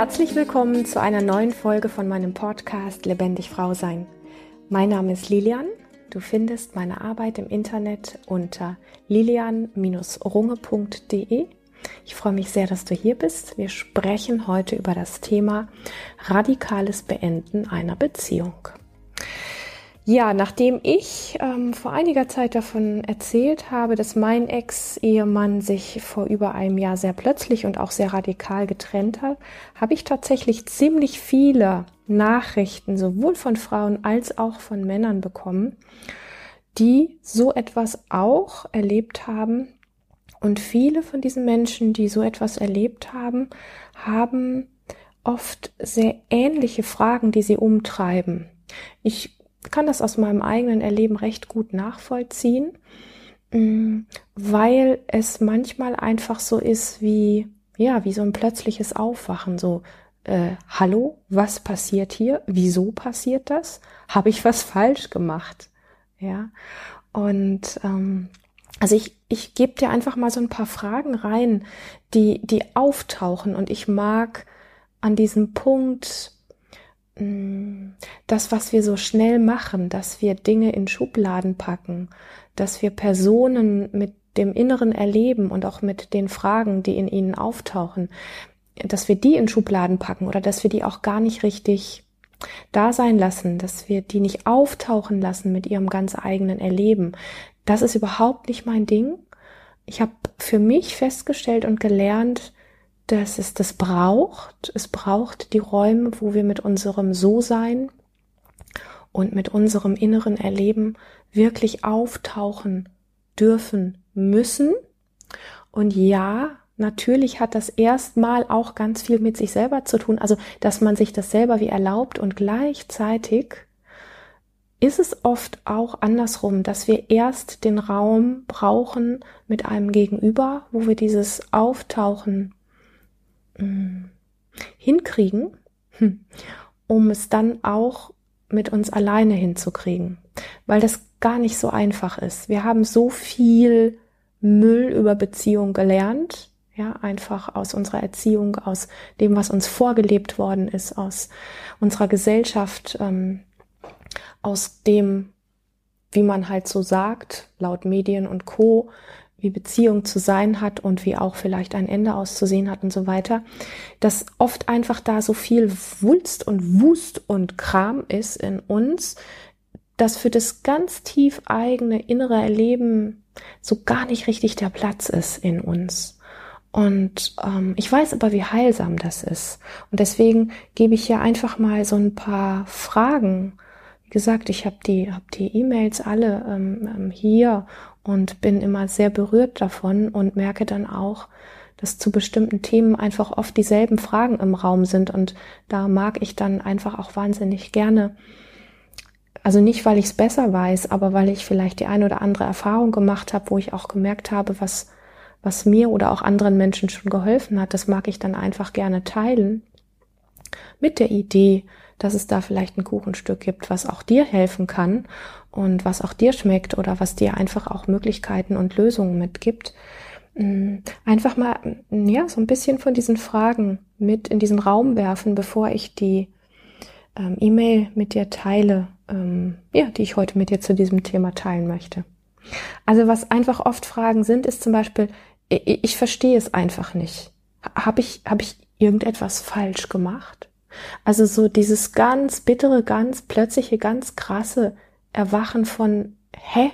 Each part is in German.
Herzlich willkommen zu einer neuen Folge von meinem Podcast Lebendig Frau Sein. Mein Name ist Lilian. Du findest meine Arbeit im Internet unter lilian-runge.de. Ich freue mich sehr, dass du hier bist. Wir sprechen heute über das Thema radikales Beenden einer Beziehung. Ja, nachdem ich ähm, vor einiger Zeit davon erzählt habe, dass mein Ex-Ehemann sich vor über einem Jahr sehr plötzlich und auch sehr radikal getrennt hat, habe ich tatsächlich ziemlich viele Nachrichten sowohl von Frauen als auch von Männern bekommen, die so etwas auch erlebt haben. Und viele von diesen Menschen, die so etwas erlebt haben, haben oft sehr ähnliche Fragen, die sie umtreiben. Ich kann das aus meinem eigenen Erleben recht gut nachvollziehen, mm, weil es manchmal einfach so ist wie, ja, wie so ein plötzliches Aufwachen, so, äh, hallo, was passiert hier? Wieso passiert das? Habe ich was falsch gemacht? Ja, und ähm, also ich, ich gebe dir einfach mal so ein paar Fragen rein, die, die auftauchen und ich mag an diesem Punkt das, was wir so schnell machen, dass wir Dinge in Schubladen packen, dass wir Personen mit dem inneren Erleben und auch mit den Fragen, die in ihnen auftauchen, dass wir die in Schubladen packen oder dass wir die auch gar nicht richtig da sein lassen, dass wir die nicht auftauchen lassen mit ihrem ganz eigenen Erleben. Das ist überhaupt nicht mein Ding. Ich habe für mich festgestellt und gelernt, dass es das braucht. Es braucht die Räume, wo wir mit unserem So-Sein und mit unserem inneren Erleben wirklich auftauchen dürfen müssen. Und ja, natürlich hat das erstmal auch ganz viel mit sich selber zu tun. Also, dass man sich das selber wie erlaubt und gleichzeitig ist es oft auch andersrum, dass wir erst den Raum brauchen mit einem Gegenüber, wo wir dieses Auftauchen hinkriegen, hm, um es dann auch mit uns alleine hinzukriegen, weil das gar nicht so einfach ist. Wir haben so viel Müll über Beziehung gelernt, ja, einfach aus unserer Erziehung, aus dem, was uns vorgelebt worden ist, aus unserer Gesellschaft, ähm, aus dem, wie man halt so sagt, laut Medien und Co., wie Beziehung zu sein hat und wie auch vielleicht ein Ende auszusehen hat und so weiter, dass oft einfach da so viel Wulst und Wust und Kram ist in uns, dass für das ganz tief eigene innere Erleben so gar nicht richtig der Platz ist in uns. Und ähm, ich weiß aber, wie heilsam das ist. Und deswegen gebe ich hier einfach mal so ein paar Fragen. Wie gesagt, ich habe die, hab die E-Mails alle ähm, ähm hier und bin immer sehr berührt davon und merke dann auch, dass zu bestimmten Themen einfach oft dieselben Fragen im Raum sind. Und da mag ich dann einfach auch wahnsinnig gerne, also nicht, weil ich es besser weiß, aber weil ich vielleicht die eine oder andere Erfahrung gemacht habe, wo ich auch gemerkt habe, was, was mir oder auch anderen Menschen schon geholfen hat, das mag ich dann einfach gerne teilen mit der Idee, dass es da vielleicht ein Kuchenstück gibt, was auch dir helfen kann und was auch dir schmeckt oder was dir einfach auch Möglichkeiten und Lösungen mitgibt. Mm, einfach mal, mm, ja, so ein bisschen von diesen Fragen mit in diesen Raum werfen, bevor ich die ähm, E-Mail mit dir teile, ähm, ja, die ich heute mit dir zu diesem Thema teilen möchte. Also was einfach oft Fragen sind, ist zum Beispiel, ich, ich verstehe es einfach nicht. Habe ich, hab ich irgendetwas falsch gemacht? Also so dieses ganz bittere, ganz plötzliche, ganz krasse, Erwachen von, hä?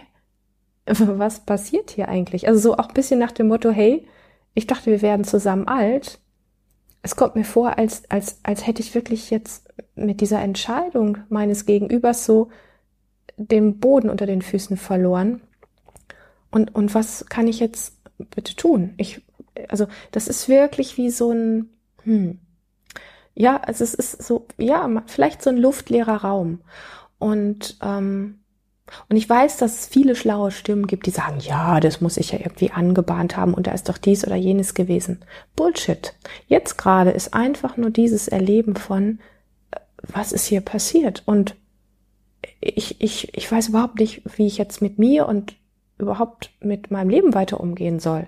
Was passiert hier eigentlich? Also so auch ein bisschen nach dem Motto, hey, ich dachte, wir werden zusammen alt. Es kommt mir vor, als, als, als hätte ich wirklich jetzt mit dieser Entscheidung meines Gegenübers so den Boden unter den Füßen verloren. Und, und was kann ich jetzt bitte tun? Ich, also, das ist wirklich wie so ein, hm, ja, also es ist so, ja, vielleicht so ein luftleerer Raum. Und, ähm, und ich weiß, dass es viele schlaue Stimmen gibt, die sagen, ja, das muss ich ja irgendwie angebahnt haben und da ist doch dies oder jenes gewesen. Bullshit. Jetzt gerade ist einfach nur dieses Erleben von, äh, was ist hier passiert? Und ich, ich, ich weiß überhaupt nicht, wie ich jetzt mit mir und überhaupt mit meinem Leben weiter umgehen soll.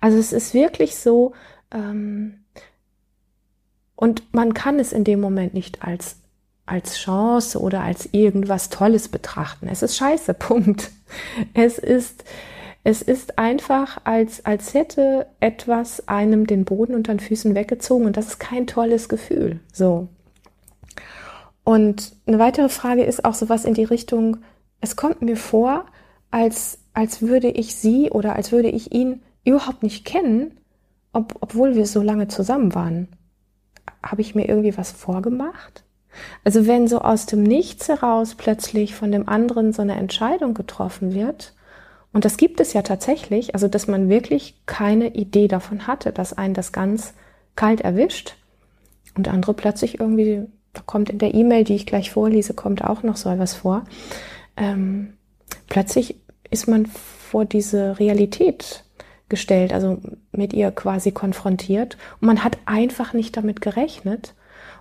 Also es ist wirklich so, ähm, Und man kann es in dem Moment nicht als, als Chance oder als irgendwas Tolles betrachten. Es ist scheiße, Punkt. Es ist, es ist einfach, als, als hätte etwas einem den Boden unter den Füßen weggezogen und das ist kein tolles Gefühl. So. Und eine weitere Frage ist auch sowas in die Richtung, es kommt mir vor, als, als würde ich sie oder als würde ich ihn überhaupt nicht kennen, ob, obwohl wir so lange zusammen waren. Habe ich mir irgendwie was vorgemacht? Also wenn so aus dem Nichts heraus plötzlich von dem anderen so eine Entscheidung getroffen wird, und das gibt es ja tatsächlich, also dass man wirklich keine Idee davon hatte, dass einen das ganz kalt erwischt und andere plötzlich irgendwie, da kommt in der E-Mail, die ich gleich vorlese, kommt auch noch so etwas vor. Ähm, plötzlich ist man vor diese Realität gestellt, also mit ihr quasi konfrontiert und man hat einfach nicht damit gerechnet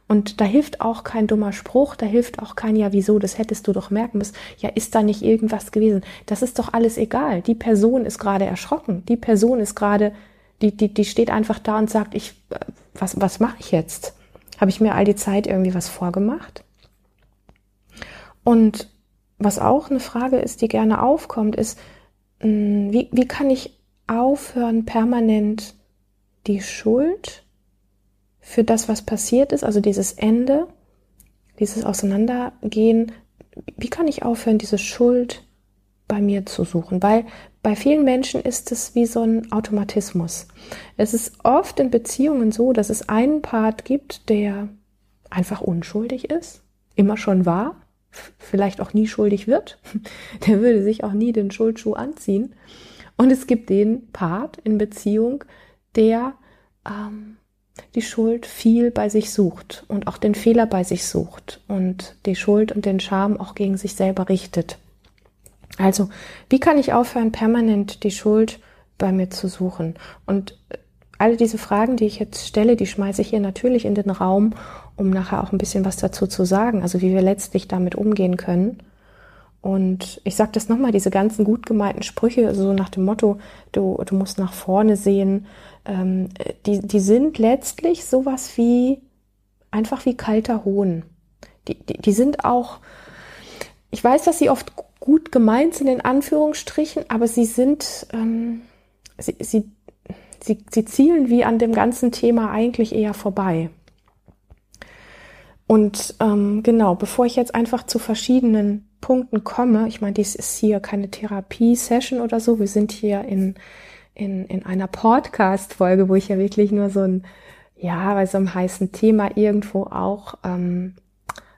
und da hilft auch kein dummer Spruch, da hilft auch kein Ja, wieso, das hättest du doch merken müssen. Ja, ist da nicht irgendwas gewesen? Das ist doch alles egal. Die Person ist gerade erschrocken. Die Person ist gerade, die, die, die steht einfach da und sagt, ich, äh, was, was mache ich jetzt? Habe ich mir all die Zeit irgendwie was vorgemacht? Und was auch eine Frage ist, die gerne aufkommt, ist, hm, wie, wie kann ich aufhören, permanent die Schuld für das, was passiert ist, also dieses Ende, dieses Auseinandergehen, wie kann ich aufhören, diese Schuld bei mir zu suchen? Weil bei vielen Menschen ist es wie so ein Automatismus. Es ist oft in Beziehungen so, dass es einen Part gibt, der einfach unschuldig ist, immer schon war, vielleicht auch nie schuldig wird. Der würde sich auch nie den Schuldschuh anziehen. Und es gibt den Part in Beziehung, der ähm, die Schuld viel bei sich sucht und auch den Fehler bei sich sucht und die Schuld und den Scham auch gegen sich selber richtet. Also, wie kann ich aufhören, permanent die Schuld bei mir zu suchen? Und äh, alle diese Fragen, die ich jetzt stelle, die schmeiße ich hier natürlich in den Raum, um nachher auch ein bisschen was dazu zu sagen, also wie wir letztlich damit umgehen können. Und ich sage das nochmal, diese ganzen gut gemeinten Sprüche, so nach dem Motto, du, du musst nach vorne sehen, ähm, die, die sind letztlich sowas wie, einfach wie kalter Hohn. Die, die, die sind auch, ich weiß, dass sie oft gut gemeint sind in Anführungsstrichen, aber sie sind, ähm, sie, sie, sie, sie zielen wie an dem ganzen Thema eigentlich eher vorbei. Und ähm, genau, bevor ich jetzt einfach zu verschiedenen Punkten komme, ich meine, dies ist hier keine Therapie-Session oder so, wir sind hier in, in, in einer Podcast-Folge, wo ich ja wirklich nur so ein, ja, bei so einem heißen Thema irgendwo auch ähm,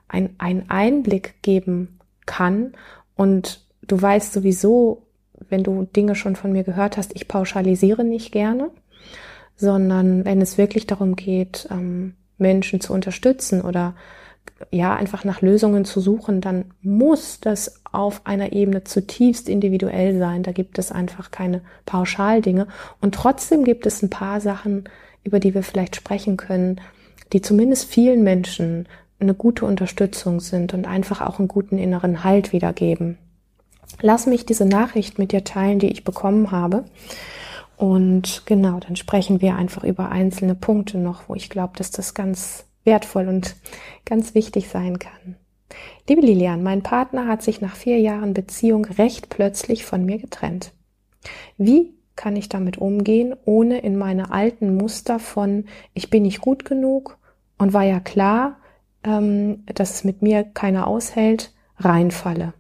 ein, ein Einblick geben kann. Und du weißt sowieso, wenn du Dinge schon von mir gehört hast, ich pauschalisiere nicht gerne, sondern wenn es wirklich darum geht, ähm, Menschen zu unterstützen oder ja, einfach nach Lösungen zu suchen, dann muss das auf einer Ebene zutiefst individuell sein. Da gibt es einfach keine Pauschaldinge. Und trotzdem gibt es ein paar Sachen, über die wir vielleicht sprechen können, die zumindest vielen Menschen eine gute Unterstützung sind und einfach auch einen guten inneren Halt wiedergeben. Lass mich diese Nachricht mit dir teilen, die ich bekommen habe. Und genau, dann sprechen wir einfach über einzelne Punkte noch, wo ich glaube, dass das ganz wertvoll und ganz wichtig sein kann. Liebe Lilian, mein Partner hat sich nach vier Jahren Beziehung recht plötzlich von mir getrennt. Wie kann ich damit umgehen, ohne in meine alten Muster von ich bin nicht gut genug und war ja klar, ähm, dass es mit mir keiner aushält, reinfalle.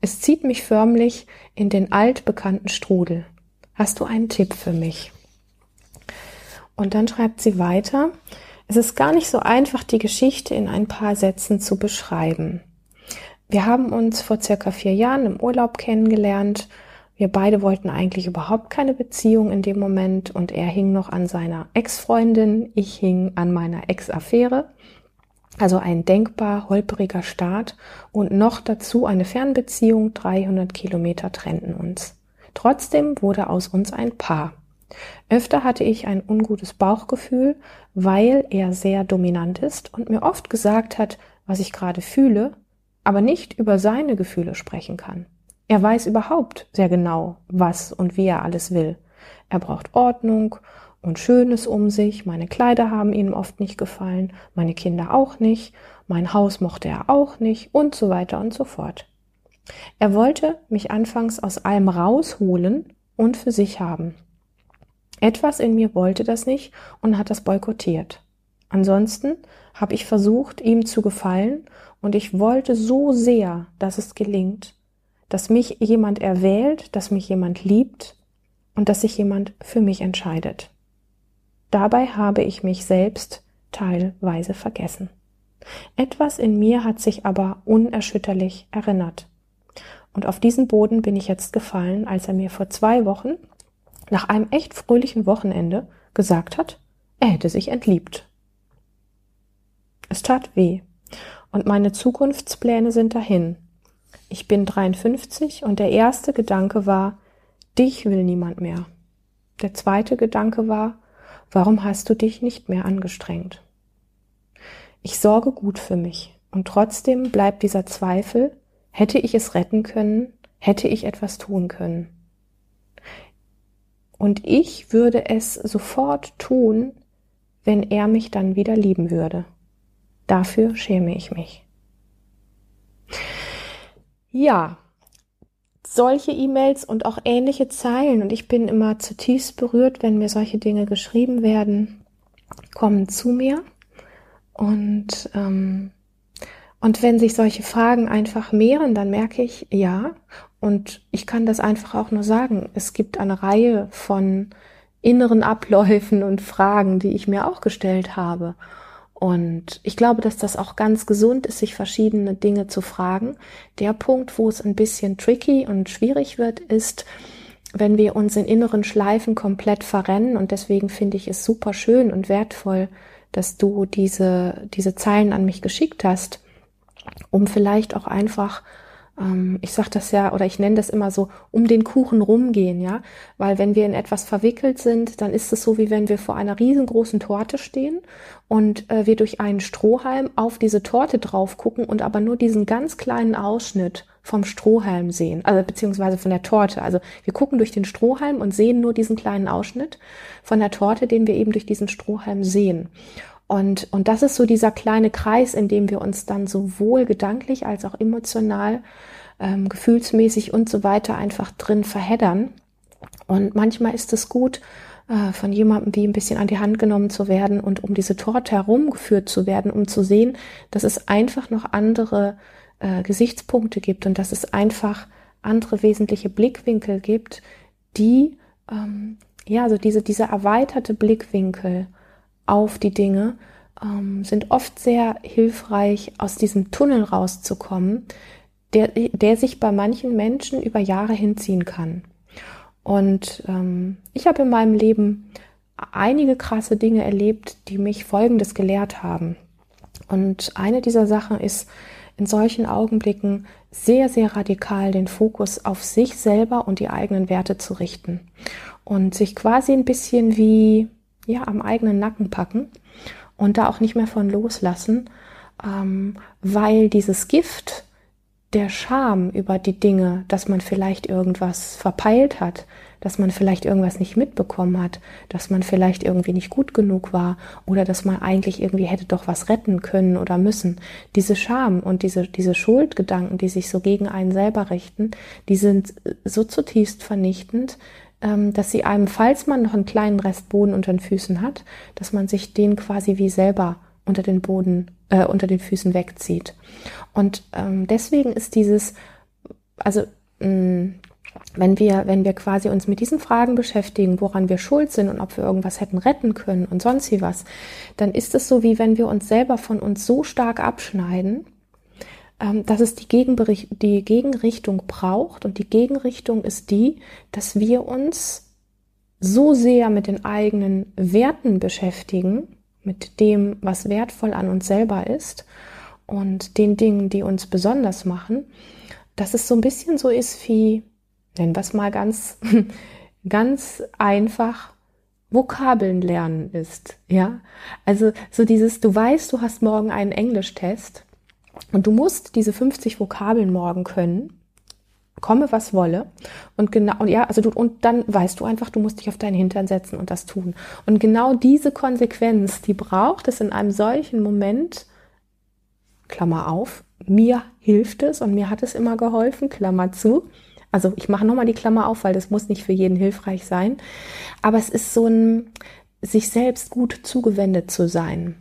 Es zieht mich förmlich in den altbekannten Strudel. Hast du einen Tipp für mich? Und dann schreibt sie weiter, es ist gar nicht so einfach, die Geschichte in ein paar Sätzen zu beschreiben. Wir haben uns vor circa vier Jahren im Urlaub kennengelernt. Wir beide wollten eigentlich überhaupt keine Beziehung in dem Moment und er hing noch an seiner Ex-Freundin, ich hing an meiner Ex-Affäre. Also ein denkbar holpriger Start und noch dazu eine Fernbeziehung, 300 Kilometer trennten uns. Trotzdem wurde aus uns ein Paar. Öfter hatte ich ein ungutes Bauchgefühl, weil er sehr dominant ist und mir oft gesagt hat, was ich gerade fühle, aber nicht über seine Gefühle sprechen kann. Er weiß überhaupt sehr genau, was und wie er alles will. Er braucht Ordnung und Schönes um sich. Meine Kleider haben ihm oft nicht gefallen, meine Kinder auch nicht, mein Haus mochte er auch nicht und so weiter und so fort. Er wollte mich anfangs aus allem rausholen und für sich haben. Etwas in mir wollte das nicht und hat das boykottiert. Ansonsten habe ich versucht, ihm zu gefallen und ich wollte so sehr, dass es gelingt, dass mich jemand erwählt, dass mich jemand liebt und dass sich jemand für mich entscheidet. Dabei habe ich mich selbst teilweise vergessen. Etwas in mir hat sich aber unerschütterlich erinnert. Und auf diesen Boden bin ich jetzt gefallen, als er mir vor zwei Wochen, nach einem echt fröhlichen Wochenende, gesagt hat, er hätte sich entliebt. Es tat weh. Und meine Zukunftspläne sind dahin. Ich bin 53 und der erste Gedanke war, dich will niemand mehr. Der zweite Gedanke war, warum hast du dich nicht mehr angestrengt? Ich sorge gut für mich und trotzdem bleibt dieser Zweifel, hätte ich es retten können, hätte ich etwas tun können. Und ich würde es sofort tun, wenn er mich dann wieder lieben würde. Dafür schäme ich mich. Ja, solche E-Mails und auch ähnliche Zeilen, und ich bin immer zutiefst berührt, wenn mir solche Dinge geschrieben werden, kommen zu mir. Und, ähm, und wenn sich solche Fragen einfach mehren, dann merke ich, ja, und ich kann das einfach auch nur sagen, es gibt eine Reihe von inneren Abläufen und Fragen, die ich mir auch gestellt habe. Und ich glaube, dass das auch ganz gesund ist, sich verschiedene Dinge zu fragen. Der Punkt, wo es ein bisschen tricky und schwierig wird, ist, wenn wir uns in inneren Schleifen komplett verrennen. Und deswegen finde ich es super schön und wertvoll, dass du diese, diese Zeilen an mich geschickt hast, um vielleicht auch einfach ähm, ich sage das ja oder ich nenne das immer so, um den Kuchen rumgehen, ja, weil wenn wir in etwas verwickelt sind, dann ist es so, wie wenn wir vor einer riesengroßen Torte stehen und äh, wir durch einen Strohhalm auf diese Torte drauf gucken und aber nur diesen ganz kleinen Ausschnitt vom Strohhalm sehen, also beziehungsweise von der Torte. Also wir gucken durch den Strohhalm und sehen nur diesen kleinen Ausschnitt von der Torte, den wir eben durch diesen Strohhalm sehen. Und, und das ist so dieser kleine Kreis, in dem wir uns dann sowohl gedanklich als auch emotional, ähm, gefühlsmäßig und so weiter einfach drin verheddern. Und manchmal ist es gut, äh, von jemandem wie ein bisschen an die Hand genommen zu werden und um diese Torte herumgeführt zu werden, um zu sehen, dass es einfach noch andere äh, Gesichtspunkte gibt und dass es einfach andere wesentliche Blickwinkel gibt, die ähm, ja, also diese, diese erweiterte Blickwinkel auf die Dinge, ähm, sind oft sehr hilfreich, aus diesem Tunnel rauszukommen, der, der sich bei manchen Menschen über Jahre hinziehen kann. Und ähm, ich habe in meinem Leben einige krasse Dinge erlebt, die mich Folgendes gelehrt haben. Und eine dieser Sachen ist, in solchen Augenblicken sehr, sehr radikal den Fokus auf sich selber und die eigenen Werte zu richten und sich quasi ein bisschen wie ja, am eigenen Nacken packen und da auch nicht mehr von loslassen, ähm, weil dieses Gift der Scham über die Dinge, dass man vielleicht irgendwas verpeilt hat, dass man vielleicht irgendwas nicht mitbekommen hat, dass man vielleicht irgendwie nicht gut genug war oder dass man eigentlich irgendwie hätte doch was retten können oder müssen. Diese Scham und diese, diese Schuldgedanken, die sich so gegen einen selber richten, die sind so zutiefst vernichtend, dass sie einem, falls man noch einen kleinen Rest Boden unter den Füßen hat, dass man sich den quasi wie selber unter den Boden, äh, unter den Füßen wegzieht. Und ähm, deswegen ist dieses, also mh, mm, wenn wir, wenn wir quasi uns mit diesen Fragen beschäftigen, woran wir schuld sind und ob wir irgendwas hätten retten können und sonst wie was, dann ist es so, wie wenn wir uns selber von uns so stark abschneiden, ähm, dass es die, die Gegenrichtung braucht. Und die Gegenrichtung ist die, dass wir uns so sehr mit den eigenen Werten beschäftigen, mit dem, was wertvoll an uns selber ist und den Dingen, die uns besonders machen, dass es so ein bisschen so ist wie, nennen wir es mal ganz, ganz einfach, Vokabeln lernen ist, ja. Also so dieses, du weißt, du hast morgen einen Englischtest und du musst diese 50 Vokabeln morgen können, komme was wolle. Und genau, ja, also du, und dann weißt du einfach, du musst dich auf deinen Hintern setzen und das tun. Und genau diese Konsequenz, die braucht es in einem solchen Moment, Klammer auf, mir hilft es und mir hat es immer geholfen, Klammer zu. Also ich mache nochmal die Klammer auf, weil das muss nicht für jeden hilfreich sein. Aber es ist so ein, sich selbst gut zugewendet zu sein.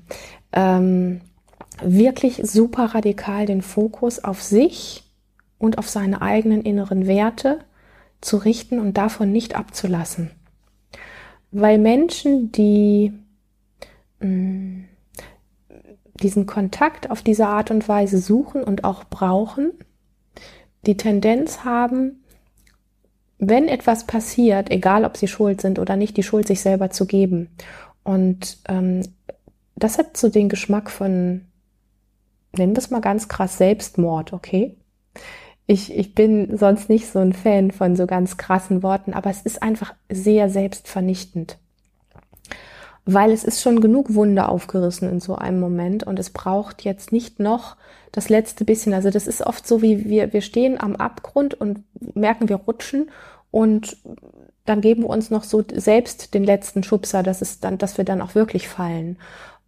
Ähm, wirklich super radikal den Fokus auf sich und auf seine eigenen inneren Werte zu richten und davon nicht abzulassen. Weil Menschen, die mh, mm, diesen Kontakt auf diese Art und Weise suchen und auch brauchen, die Tendenz haben, wenn etwas passiert, egal ob sie schuld sind oder nicht, die Schuld sich selber zu geben. Und ähm, das hat so den Geschmack von, nennen es mal ganz krass, Selbstmord, okay? Ich, ich bin sonst nicht so ein Fan von so ganz krassen Worten, aber es ist einfach sehr selbstvernichtend. Weil es ist schon genug Wunde aufgerissen in so einem Moment und es braucht jetzt nicht noch das letzte bisschen. Also das ist oft so, wie wir, wir stehen am Abgrund und merken, wir rutschen und dann geben wir uns noch so selbst den letzten Schubser, dass es dann, dass wir dann auch wirklich fallen.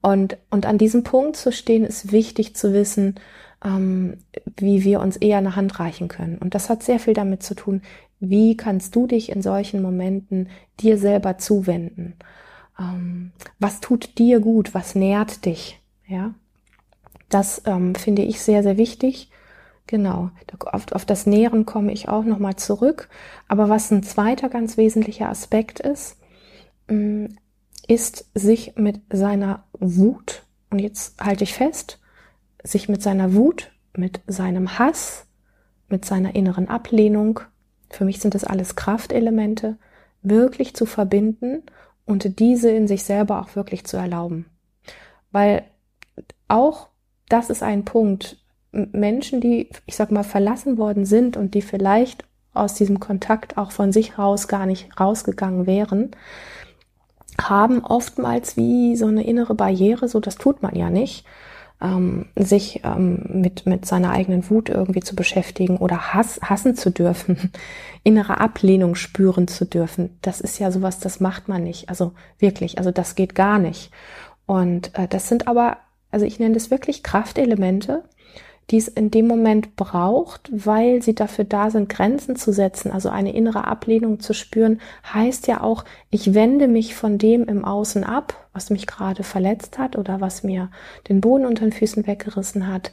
Und, und an diesem Punkt zu stehen, ist wichtig zu wissen, ähm, wie wir uns eher eine Hand reichen können. Und das hat sehr viel damit zu tun, wie kannst du dich in solchen Momenten dir selber zuwenden? Ähm, was tut dir gut? Was nährt dich? Ja, das ähm, finde ich sehr, sehr wichtig. Genau, auf, auf das Nähren komme ich auch nochmal zurück. Aber was ein zweiter ganz wesentlicher Aspekt ist, mm, ist sich mit seiner Wut, und jetzt halte ich fest, sich mit seiner Wut, mit seinem Hass, mit seiner inneren Ablehnung, für mich sind das alles Kraftelemente, wirklich zu verbinden und diese in sich selber auch wirklich zu erlauben. Weil auch das ist ein Punkt, Menschen, die, ich sag mal, verlassen worden sind und die vielleicht aus diesem Kontakt auch von sich raus gar nicht rausgegangen wären, haben oftmals wie so eine innere Barriere, so das tut man ja nicht, ähm, sich ähm, mit, mit seiner eigenen Wut irgendwie zu beschäftigen oder Hass, hassen zu dürfen, innere Ablehnung spüren zu dürfen. Das ist ja sowas, das macht man nicht. Also wirklich, also das geht gar nicht. Und äh, das sind aber, also ich nenne das wirklich Kraftelemente, die es in dem Moment braucht, weil sie dafür da sind, Grenzen zu setzen, also eine innere Ablehnung zu spüren, heißt ja auch, ich wende mich von dem im Außen ab, was mich gerade verletzt hat oder was mir den Boden unter den Füßen weggerissen hat,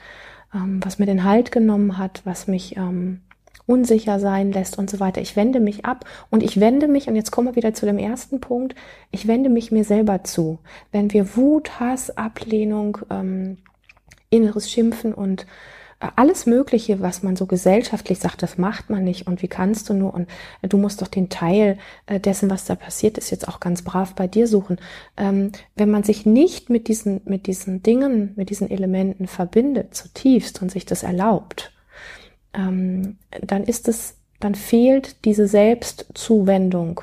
ähm, was mir den Halt genommen hat, was mich ähm, unsicher sein lässt und so weiter. Ich wende mich ab und ich wende mich, und jetzt kommen wir wieder zu dem ersten Punkt, ich wende mich mir selber zu. Wenn wir Wut, Hass, Ablehnung, ähm, inneres Schimpfen und äh, alles Mögliche, was man so gesellschaftlich sagt, das macht man nicht und wie kannst du nur und äh, du musst doch den Teil äh, dessen, was da passiert ist, jetzt auch ganz brav bei dir suchen. Ähm, wenn man sich nicht mit diesen, mit diesen Dingen, mit diesen Elementen verbindet, zutiefst und sich das erlaubt, ähm, dann ist es, dann fehlt diese Selbstzuwendung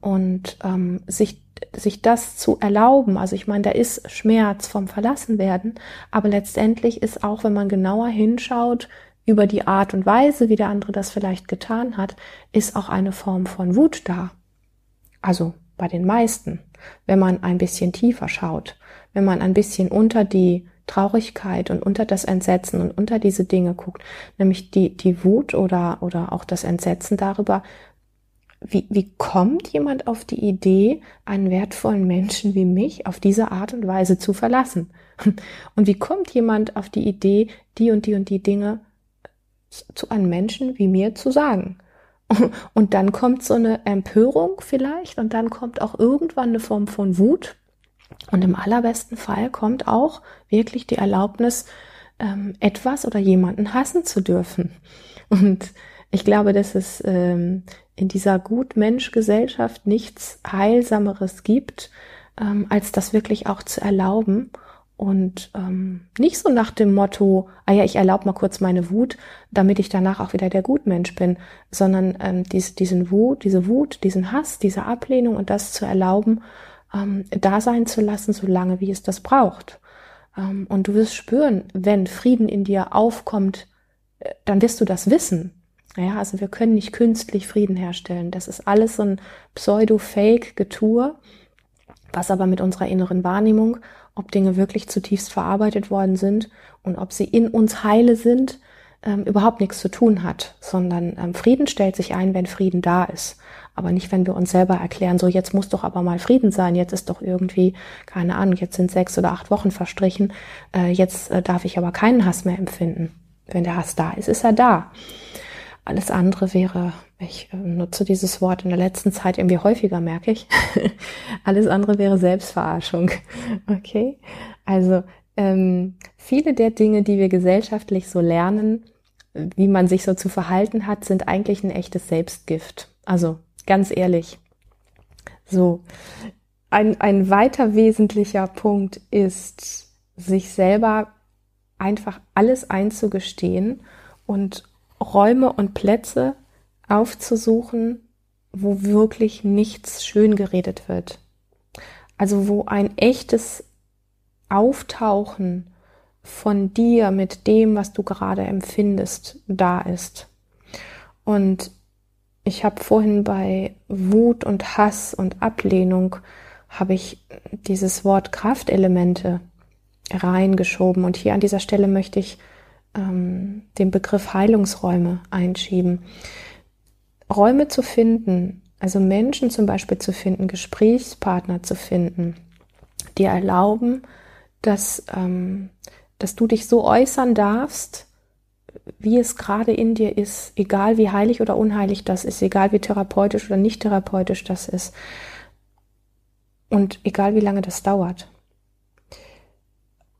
und ähm, sich sich das zu erlauben, also ich meine, da ist Schmerz vom Verlassenwerden, aber letztendlich ist auch, wenn man genauer hinschaut, über die Art und Weise, wie der andere das vielleicht getan hat, ist auch eine Form von Wut da. Also bei den meisten, wenn man ein bisschen tiefer schaut, wenn man ein bisschen unter die Traurigkeit und unter das Entsetzen und unter diese Dinge guckt, nämlich die, die Wut oder, oder auch das Entsetzen darüber, wie, wie kommt jemand auf die Idee, einen wertvollen Menschen wie mich auf diese Art und Weise zu verlassen? Und wie kommt jemand auf die Idee, die und die und die Dinge zu einem Menschen wie mir zu sagen? Und dann kommt so eine Empörung vielleicht und dann kommt auch irgendwann eine Form von Wut. Und im allerbesten Fall kommt auch wirklich die Erlaubnis, ähm, etwas oder jemanden hassen zu dürfen. Und ich glaube, dass es ähm, in dieser Gut-Mensch-Gesellschaft nichts Heilsameres gibt, ähm, als das wirklich auch zu erlauben und ähm, nicht so nach dem Motto, ah ja, ich erlaube mal kurz meine Wut, damit ich danach auch wieder der Gutmensch bin, sondern ähm, dies, diesen Wut, diese Wut, diesen Hass, diese Ablehnung und das zu erlauben, ähm, da sein zu lassen, solange wie es das braucht. Ähm, und du wirst spüren, wenn Frieden in dir aufkommt, äh, dann wirst du das wissen. Ja, also wir können nicht künstlich Frieden herstellen. Das ist alles so ein Pseudo-Fake-Getue, was aber mit unserer inneren Wahrnehmung, ob Dinge wirklich zutiefst verarbeitet worden sind und ob sie in uns heile sind, ähm, überhaupt nichts zu tun hat, sondern ähm, Frieden stellt sich ein, wenn Frieden da ist. Aber nicht, wenn wir uns selber erklären, so jetzt muss doch aber mal Frieden sein, jetzt ist doch irgendwie, keine Ahnung, jetzt sind sechs oder acht Wochen verstrichen, äh, jetzt äh, darf ich aber keinen Hass mehr empfinden. Wenn der Hass da ist, ist er da. Alles andere wäre, ich äh, nutze dieses Wort in der letzten Zeit irgendwie häufiger, merke ich. Alles andere wäre Selbstverarschung. Okay? Also ähm, viele der Dinge, die wir gesellschaftlich so lernen, wie man sich so zu verhalten hat, sind eigentlich ein echtes Selbstgift. Also ganz ehrlich. So, ein, ein weiter wesentlicher Punkt ist, sich selber einfach alles einzugestehen und Räume und Plätze aufzusuchen, wo wirklich nichts schön geredet wird. Also wo ein echtes Auftauchen von dir mit dem, was du gerade empfindest, da ist. Und ich habe vorhin bei Wut und Hass und Ablehnung habe ich dieses Wort Kraftelemente reingeschoben und hier an dieser Stelle möchte ich ähm, den Begriff Heilungsräume einschieben. Räume zu finden, also Menschen zum Beispiel zu finden, Gesprächspartner zu finden, die erlauben, dass, ähm, dass du dich so äußern darfst, wie es gerade in dir ist, egal wie heilig oder unheilig das ist, egal wie therapeutisch oder nicht therapeutisch das ist und egal wie lange das dauert.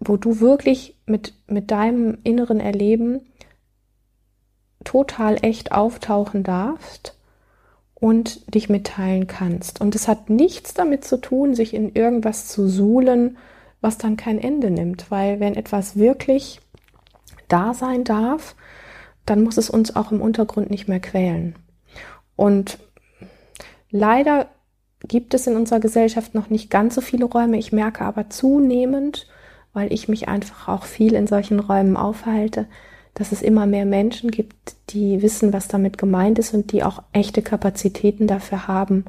Wo du wirklich mit, mit deinem inneren Erleben total echt auftauchen darfst und dich mitteilen kannst. Und es hat nichts damit zu tun, sich in irgendwas zu suhlen, was dann kein Ende nimmt, weil wenn etwas wirklich da sein darf, dann muss es uns auch im Untergrund nicht mehr quälen. Und leider gibt es in unserer Gesellschaft noch nicht ganz so viele Räume. Ich merke aber zunehmend, weil ich mich einfach auch viel in solchen Räumen aufhalte, dass es immer mehr Menschen gibt, die wissen, was damit gemeint ist und die auch echte Kapazitäten dafür haben,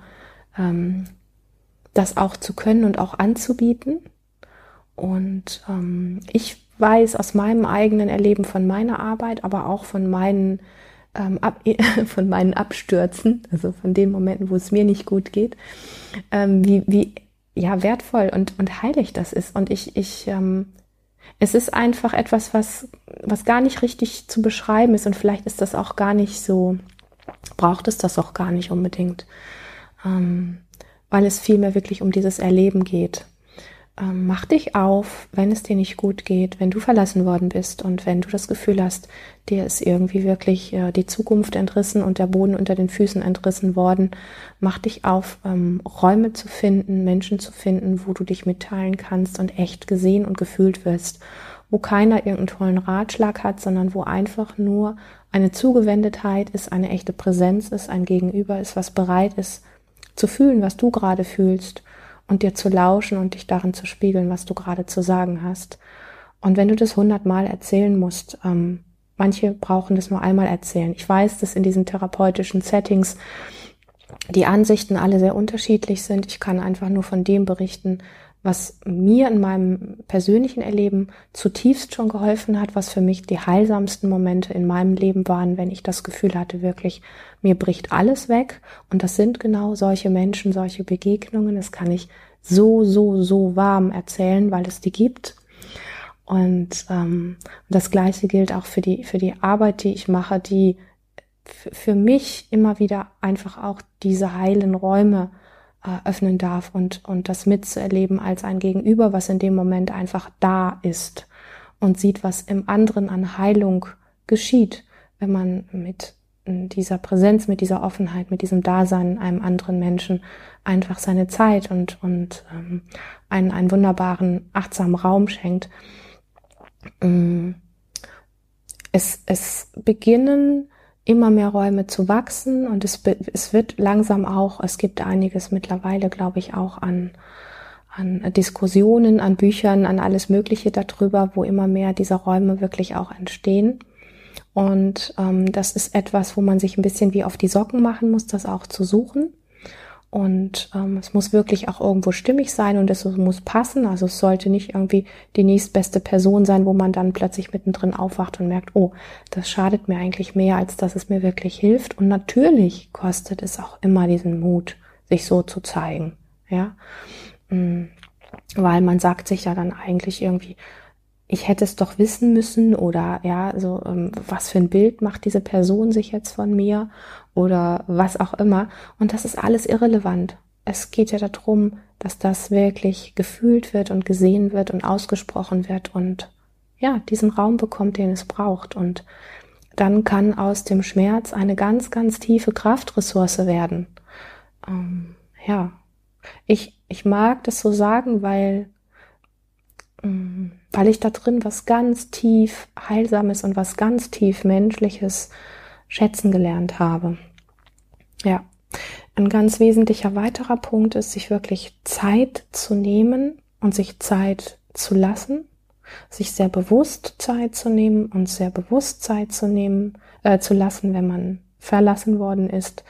ähm, das auch zu können und auch anzubieten. Und ähm, ich weiß aus meinem eigenen Erleben von meiner Arbeit, aber auch von meinen, ähm, ab, von meinen Abstürzen, also von den Momenten, wo es mir nicht gut geht, ähm, wie, wie ja, wertvoll und, und heilig das ist. Und ich, ich, ähm, es ist einfach etwas, was, was gar nicht richtig zu beschreiben ist. Und vielleicht ist das auch gar nicht so, braucht es das auch gar nicht unbedingt. Ähm, weil es vielmehr wirklich um dieses Erleben geht ähm, mach dich auf, wenn es dir nicht gut geht, wenn du verlassen worden bist und wenn du das Gefühl hast, dir ist irgendwie wirklich äh, die Zukunft entrissen und der Boden unter den Füßen entrissen worden. Mach dich auf, ähm, Räume zu finden, Menschen zu finden, wo du dich mitteilen kannst und echt gesehen und gefühlt wirst, wo keiner irgendeinen tollen Ratschlag hat, sondern wo einfach nur eine Zugewendetheit ist, eine echte Präsenz ist, ein Gegenüber ist, was bereit ist zu fühlen, was du gerade fühlst und dir zu lauschen und dich darin zu spiegeln, was du gerade zu sagen hast. Und wenn du das hundertmal erzählen musst, ähm, manche brauchen das nur einmal erzählen. Ich weiß, dass in diesen therapeutischen Settings die Ansichten alle sehr unterschiedlich sind. Ich kann einfach nur von dem berichten, was mir in meinem persönlichen Erleben zutiefst schon geholfen hat, was für mich die heilsamsten Momente in meinem Leben waren, wenn ich das Gefühl hatte, wirklich, mir bricht alles weg. Und das sind genau solche Menschen, solche Begegnungen. Das kann ich so, so, so warm erzählen, weil es die gibt. Und ähm, das Gleiche gilt auch für die, für die Arbeit, die ich mache, die für mich immer wieder einfach auch diese heilen Räume äh, öffnen darf und, und das mitzuerleben als ein Gegenüber, was in dem Moment einfach da ist und sieht, was im anderen an Heilung geschieht, wenn man mit dieser Präsenz, mit dieser Offenheit, mit diesem Dasein einem anderen Menschen einfach seine Zeit und, und ähm, einen, einen wunderbaren, achtsamen Raum schenkt. Mm. Es, es beginnen immer mehr Räume zu wachsen und es, es wird langsam auch, es gibt einiges mittlerweile, glaube ich, auch an, an Diskussionen, an Büchern, an alles Mögliche darüber, wo immer mehr dieser Räume wirklich auch entstehen. Und ähm, das ist etwas, wo man sich ein bisschen wie auf die Socken machen muss, das auch zu suchen. Und ähm, es muss wirklich auch irgendwo stimmig sein und es muss passen. Also es sollte nicht irgendwie die nächstbeste Person sein, wo man dann plötzlich mittendrin aufwacht und merkt, oh, das schadet mir eigentlich mehr, als dass es mir wirklich hilft. Und natürlich kostet es auch immer diesen Mut, sich so zu zeigen. Ja. Mm, weil man sagt sich ja dann eigentlich irgendwie, ich hätte es doch wissen müssen oder ja, so ähm, was für ein Bild macht diese Person sich jetzt von mir oder was auch immer. Und das ist alles irrelevant. Es geht ja darum, dass das wirklich gefühlt wird und gesehen wird und ausgesprochen wird und ja, diesen Raum bekommt, den es braucht. Und dann kann aus dem Schmerz eine ganz, ganz tiefe Kraftressource werden. Ähm, ja, ich, ich mag das so sagen, weil Mm, weil ich da drin was ganz tief Heilsames und was ganz tief Menschliches schätzen gelernt habe. Ja, ein ganz wesentlicher weiterer Punkt ist, sich wirklich Zeit zu nehmen und sich Zeit zu lassen, sich sehr bewusst Zeit zu nehmen und sehr bewusst Zeit zu nehmen, äh, zu lassen, wenn man verlassen worden ist,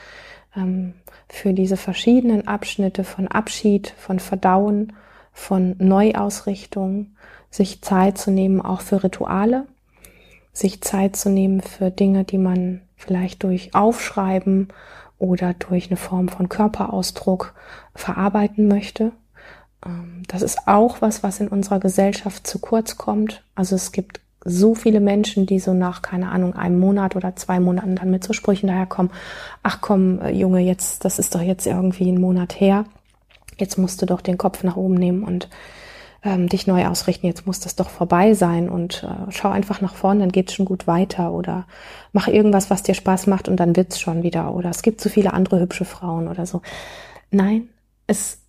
ähm, für diese verschiedenen Abschnitte von Abschied, von Verdauen von Neuausrichtung, sich Zeit zu nehmen, auch für Rituale, sich Zeit zu nehmen für Dinge, die man vielleicht durch Aufschreiben oder durch eine Form von Körperausdruck verarbeiten möchte. Ähm, das ist auch was, was in unserer Gesellschaft zu kurz kommt. Also es gibt so viele Menschen, die so nach, keine Ahnung, einem Monat oder zwei Monaten dann mit so Sprüchen daherkommen. Ach komm, äh, Junge, jetzt, das ist doch jetzt irgendwie ein Monat her jetzt musst du doch den Kopf nach oben nehmen und ähm, dich neu ausrichten, jetzt muss das doch vorbei sein und äh, schau einfach nach vorne, dann geht's schon gut weiter oder mach irgendwas, was dir Spaß macht und dann wird's schon wieder oder es gibt so viele andere hübsche Frauen oder so. Nein, es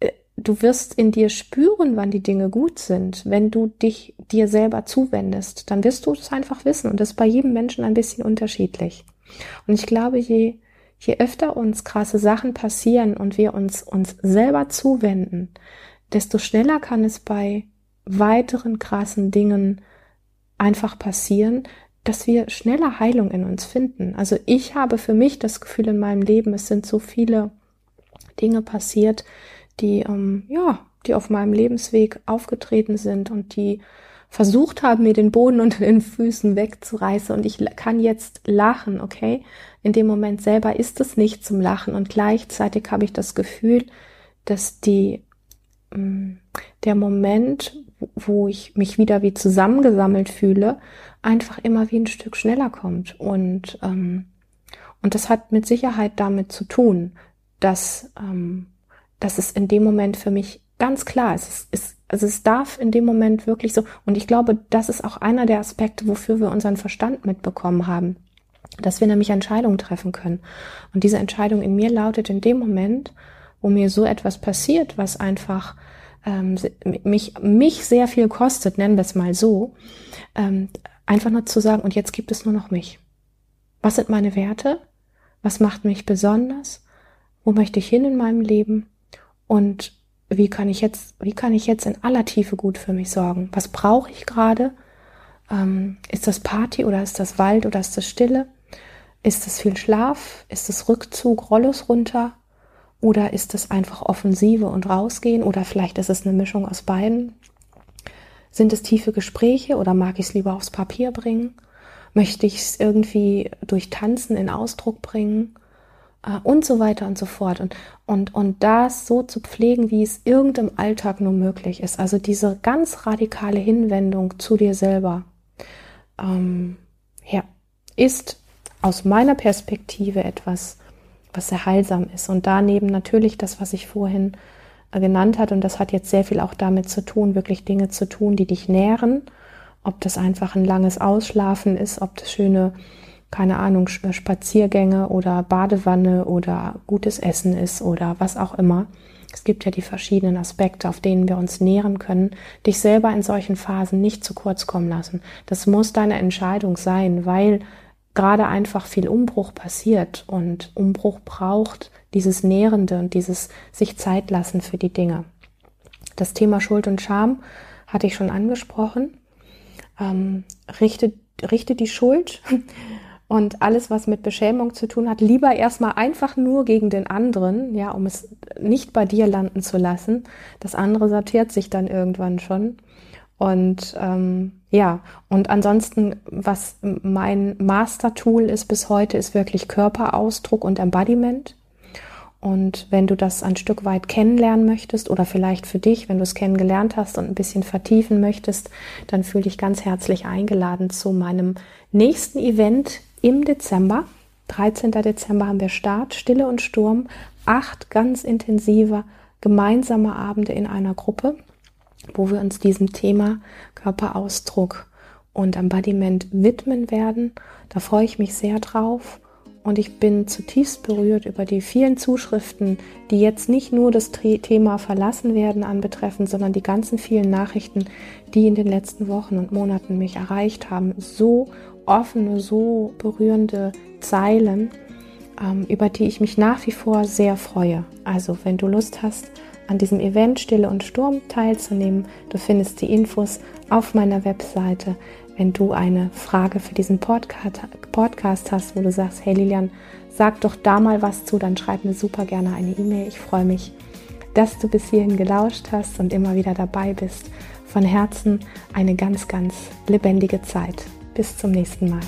äh, du wirst in dir spüren, wann die Dinge gut sind, wenn du dich dir selber zuwendest, dann wirst du es einfach wissen und das ist bei jedem Menschen ein bisschen unterschiedlich. Und ich glaube, je je öfter uns krasse Sachen passieren und wir uns uns selber zuwenden, desto schneller kann es bei weiteren krassen Dingen einfach passieren, dass wir schneller Heilung in uns finden. Also ich habe für mich das Gefühl in meinem Leben, es sind so viele Dinge passiert, die ähm, ja, die auf meinem Lebensweg aufgetreten sind und die versucht haben, mir den Boden unter den Füßen wegzureißen und ich kann jetzt lachen, okay? In dem Moment selber ist es nicht zum Lachen und gleichzeitig habe ich das Gefühl, dass die, der Moment, wo ich mich wieder wie zusammengesammelt fühle, einfach immer wie ein Stück schneller kommt und, ähm, und das hat mit Sicherheit damit zu tun, dass, ähm, dass es in dem Moment für mich ganz klar ist. Es, ist also es darf in dem Moment wirklich so, und ich glaube, das ist auch einer der Aspekte, wofür wir unseren Verstand mitbekommen haben, dass wir nämlich Entscheidungen treffen können. Und diese Entscheidung in mir lautet in dem Moment, wo mir so etwas passiert, was einfach ähm, mich, mich sehr viel kostet, nennen wir es mal so, ähm, einfach nur zu sagen, und jetzt gibt es nur noch mich. Was sind meine Werte? Was macht mich besonders? Wo möchte ich hin in meinem Leben? Und wie kann ich jetzt, wie kann ich jetzt in aller Tiefe gut für mich sorgen? Was brauche ich gerade? Ähm, ist das Party oder ist das Wald oder ist das Stille? Ist es viel Schlaf? Ist es Rückzug, Rollos runter? Oder ist es einfach Offensive und rausgehen? Oder vielleicht ist es eine Mischung aus beiden? Sind es tiefe Gespräche oder mag ich es lieber aufs Papier bringen? Möchte ich es irgendwie durch Tanzen in Ausdruck bringen? äh, und so weiter und so fort. Und, und, und das so zu pflegen, wie es irgendeinem Alltag nur möglich ist. Also diese ganz radikale Hinwendung zu dir selber, ähm, ja, ist aus meiner Perspektive etwas, was sehr heilsam ist. Und daneben natürlich das, was ich vorhin äh, genannt hat, und das hat jetzt sehr viel auch damit zu tun, wirklich Dinge zu tun, die dich nähren. Ob das einfach ein langes Ausschlafen ist, ob das schöne keine Ahnung, äh, Spaziergänge oder Badewanne oder gutes Essen ist oder was auch immer. Es gibt ja die verschiedenen Aspekte, auf denen wir uns nähren können. Dich selber in solchen Phasen nicht zu kurz kommen lassen. Das muss deine Entscheidung sein, weil gerade einfach viel Umbruch passiert und Umbruch braucht dieses Nährende und dieses sich Zeit lassen für die Dinge. Das Thema Schuld und Scham hatte ich schon angesprochen. Ähm, richte richte die Schuld und alles, was mit Beschämung zu tun hat, lieber erstmal einfach nur gegen den anderen, ja, um es nicht bei dir landen zu lassen. Das andere sortiert sich dann irgendwann schon. Und ähm, ja, und ansonsten, was mein Master-Tool ist bis heute, ist wirklich Körperausdruck und Embodiment. Und wenn du das ein Stück weit kennenlernen möchtest oder vielleicht für dich, wenn du es kennengelernt hast und ein bisschen vertiefen möchtest, dann fühle dich ganz herzlich eingeladen zu meinem nächsten Event im Dezember. 13. Dezember haben wir Start, Stille und Sturm. Acht ganz intensive gemeinsame Abende in einer Gruppe, wo wir uns diesem Thema Körperausdruck und Embodiment widmen werden. Da freue ich mich sehr drauf. Und ich bin zutiefst berührt über die vielen Zuschriften, die jetzt nicht nur das Thema verlassen werden anbetreffen, sondern die ganzen vielen Nachrichten, die in den letzten Wochen und Monaten mich erreicht haben. So offene, so berührende Zeilen, ähm, über die ich mich nach wie vor sehr freue. Also wenn du Lust hast, an diesem Event Stille und Sturm teilzunehmen, du findest die Infos auf meiner Webseite. Wenn du eine Frage für diesen Podcast, Podcast hast, wo du sagst, hey Lilian, sag doch da mal was zu, dann schreib mir super gerne eine E-Mail. Ich freue mich, dass du bis hierhin gelauscht hast und immer wieder dabei bist. Von Herzen eine ganz, ganz lebendige Zeit. Bis zum nächsten Mal.